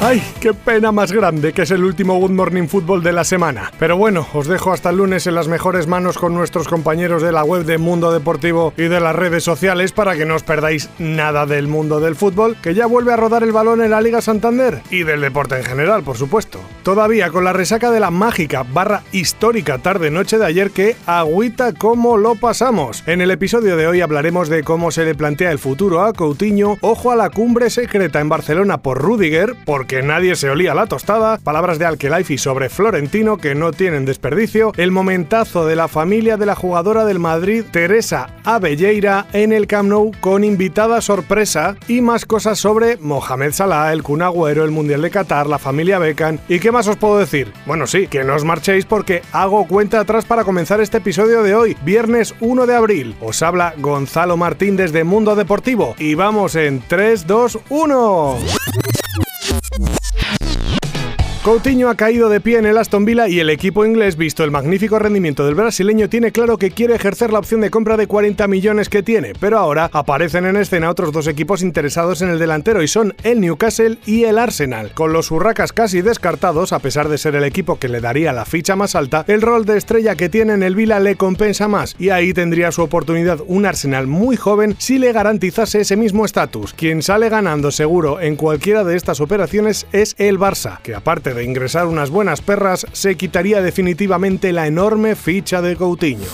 Ay, qué pena más grande que es el último Good Morning Football de la semana. Pero bueno, os dejo hasta el lunes en las mejores manos con nuestros compañeros de la web de Mundo Deportivo y de las redes sociales para que no os perdáis nada del mundo del fútbol, que ya vuelve a rodar el balón en la Liga Santander y del deporte en general, por supuesto. Todavía con la resaca de la mágica barra histórica tarde-noche de ayer que agüita cómo lo pasamos. En el episodio de hoy hablaremos de cómo se le plantea el futuro a Coutinho, ojo a la cumbre secreta en Barcelona por Rudiger, por que nadie se olía la tostada, palabras de Alkelaifi sobre Florentino que no tienen desperdicio, el momentazo de la familia de la jugadora del Madrid Teresa Abelleira en el Camp Nou con invitada sorpresa y más cosas sobre Mohamed Salah, el Kun Agüero, el Mundial de Qatar, la familia Beckham y qué más os puedo decir. Bueno, sí, que no os marchéis porque hago cuenta atrás para comenzar este episodio de hoy, viernes 1 de abril. Os habla Gonzalo Martín desde Mundo Deportivo y vamos en 3, 2, 1. Coutinho ha caído de pie en el Aston Villa y el equipo inglés, visto el magnífico rendimiento del brasileño, tiene claro que quiere ejercer la opción de compra de 40 millones que tiene, pero ahora aparecen en escena otros dos equipos interesados en el delantero y son el Newcastle y el Arsenal. Con los hurracas casi descartados, a pesar de ser el equipo que le daría la ficha más alta, el rol de estrella que tiene en el Villa le compensa más y ahí tendría su oportunidad un Arsenal muy joven si le garantizase ese mismo estatus. Quien sale ganando seguro en cualquiera de estas operaciones es el Barça, que aparte de ingresar unas buenas perras, se quitaría definitivamente la enorme ficha de Coutinho.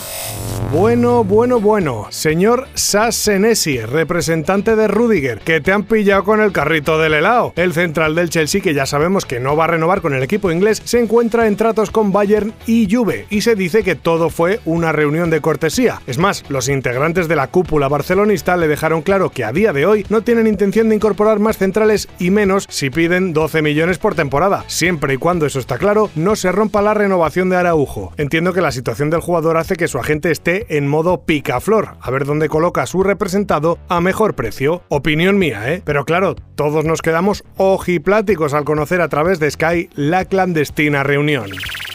Bueno, bueno, bueno, señor Sassenesi, representante de Rudiger, que te han pillado con el carrito del helado. El central del Chelsea, que ya sabemos que no va a renovar con el equipo inglés, se encuentra en tratos con Bayern y Juve, y se dice que todo fue una reunión de cortesía. Es más, los integrantes de la cúpula barcelonista le dejaron claro que a día de hoy no tienen intención de incorporar más centrales y menos si piden 12 millones por temporada, siempre y cuando eso está claro, no se rompa la renovación de Araujo. Entiendo que la situación del jugador hace que su agente esté en modo picaflor, a ver dónde coloca a su representado a mejor precio. Opinión mía, ¿eh? Pero claro, todos nos quedamos ojipláticos al conocer a través de Sky la clandestina reunión.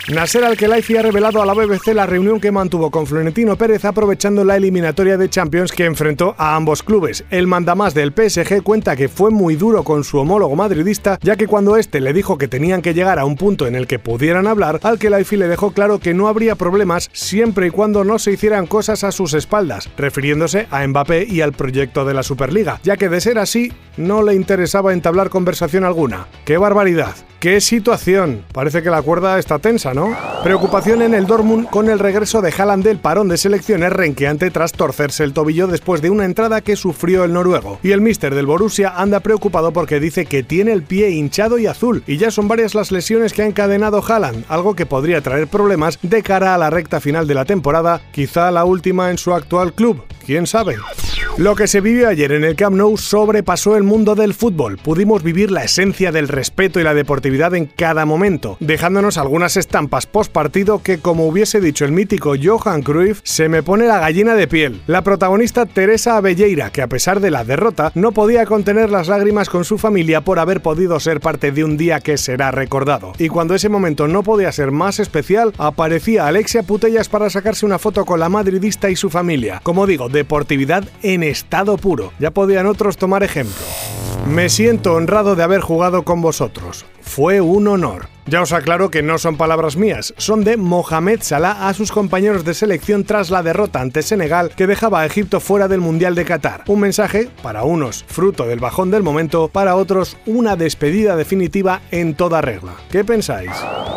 Nasser Al-Khelaifi ha revelado a la BBC la reunión que mantuvo con Florentino Pérez aprovechando la eliminatoria de Champions que enfrentó a ambos clubes. El mandamás del PSG cuenta que fue muy duro con su homólogo madridista, ya que cuando este le dijo que tenían que llegar a un punto en el que pudieran hablar, Al-Khelaifi le dejó claro que no habría problemas siempre y cuando no se hicieran cosas a sus espaldas, refiriéndose a Mbappé y al proyecto de la Superliga, ya que de ser así, no le interesaba entablar conversación alguna. ¡Qué barbaridad! ¡Qué situación! Parece que la cuerda está tensa, ¿no? Preocupación en el Dortmund con el regreso de Haaland del parón de selecciones renqueante tras torcerse el tobillo después de una entrada que sufrió el noruego. Y el míster del Borussia anda preocupado porque dice que tiene el pie hinchado y azul, y ya son varias las lesiones que ha encadenado Haaland, algo que podría traer problemas de cara a la recta final de la temporada, quizá la última en su actual club. ¿Quién sabe? Lo que se vivió ayer en el Camp Nou sobrepasó el mundo del fútbol. Pudimos vivir la esencia del respeto y la deportividad en cada momento, dejándonos algunas estampas post partido que, como hubiese dicho el mítico Johan Cruyff, se me pone la gallina de piel. La protagonista Teresa Abelleira, que a pesar de la derrota, no podía contener las lágrimas con su familia por haber podido ser parte de un día que será recordado. Y cuando ese momento no podía ser más especial, aparecía Alexia Putellas para sacarse una foto con la madridista y su familia. Como digo, deportividad en estado puro. Ya podían otros tomar ejemplo. Me siento honrado de haber jugado con vosotros. Fue un honor. Ya os aclaro que no son palabras mías, son de Mohamed Salah a sus compañeros de selección tras la derrota ante Senegal que dejaba a Egipto fuera del Mundial de Qatar. Un mensaje, para unos, fruto del bajón del momento, para otros, una despedida definitiva en toda regla. ¿Qué pensáis?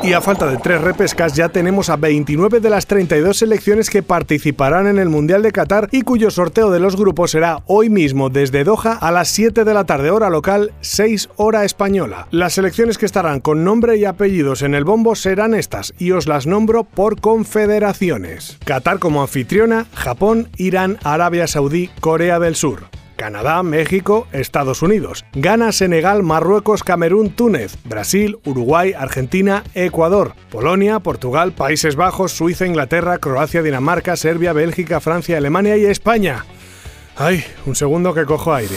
Y a falta de tres repescas ya tenemos a 29 de las 32 selecciones que participarán en el Mundial de Qatar y cuyo sorteo de los grupos será hoy mismo desde Doha a las 7 de la tarde hora local, 6 hora española. Las selecciones que estarán con nombre y apellido apellidos en el bombo serán estas y os las nombro por confederaciones. Qatar como anfitriona, Japón, Irán, Arabia Saudí, Corea del Sur. Canadá, México, Estados Unidos. Ghana, Senegal, Marruecos, Camerún, Túnez. Brasil, Uruguay, Argentina, Ecuador. Polonia, Portugal, Países Bajos, Suiza, Inglaterra, Croacia, Dinamarca, Serbia, Bélgica, Francia, Alemania y España. Ay, un segundo que cojo aire.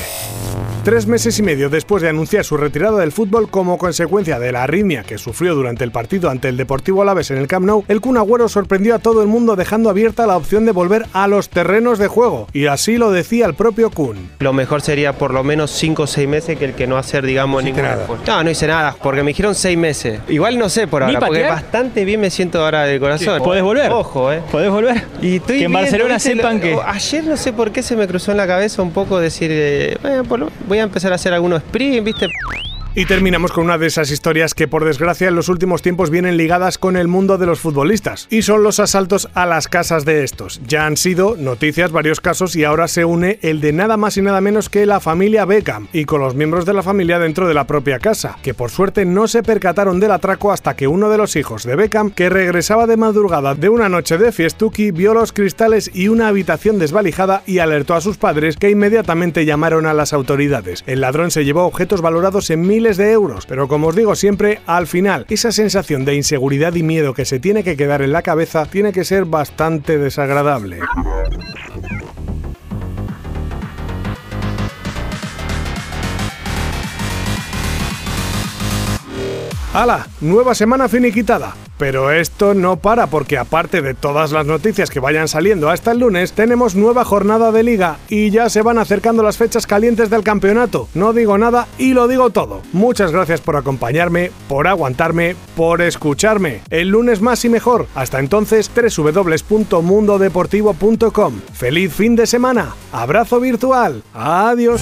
Tres meses y medio después de anunciar su retirada del fútbol como consecuencia de la arritmia que sufrió durante el partido ante el Deportivo Alaves en el Camp Nou, el Kun Agüero sorprendió a todo el mundo dejando abierta la opción de volver a los terrenos de juego. Y así lo decía el propio Kun. Lo mejor sería por lo menos 5 o 6 meses que el que no hacer, digamos, No ninguna. nada. No, no hice nada, porque me dijeron 6 meses. Igual no sé por ¿Ni ahora, porque patear? bastante bien me siento ahora de corazón. ¿Podés volver? Ojo, eh. ¿Podés volver? Y estoy que en Barcelona sepan Lo- que. Ayer no sé por qué se me cruzó en la cabeza un poco decir, eh, bueno, por lo- voy a empezar a hacer algunos sprint, ¿viste? Y terminamos con una de esas historias que por desgracia en los últimos tiempos vienen ligadas con el mundo de los futbolistas, y son los asaltos a las casas de estos. Ya han sido noticias varios casos y ahora se une el de nada más y nada menos que la familia Beckham, y con los miembros de la familia dentro de la propia casa, que por suerte no se percataron del atraco hasta que uno de los hijos de Beckham, que regresaba de madrugada de una noche de fiestuki, vio los cristales y una habitación desvalijada y alertó a sus padres que inmediatamente llamaron a las autoridades. El ladrón se llevó objetos valorados en de euros, pero como os digo siempre, al final, esa sensación de inseguridad y miedo que se tiene que quedar en la cabeza tiene que ser bastante desagradable. ¡Hala! Nueva semana finiquitada. Pero esto no para porque aparte de todas las noticias que vayan saliendo hasta el lunes, tenemos nueva jornada de liga y ya se van acercando las fechas calientes del campeonato. No digo nada y lo digo todo. Muchas gracias por acompañarme, por aguantarme, por escucharme. El lunes más y mejor. Hasta entonces, www.mundodeportivo.com. ¡Feliz fin de semana! ¡Abrazo virtual! ¡Adiós!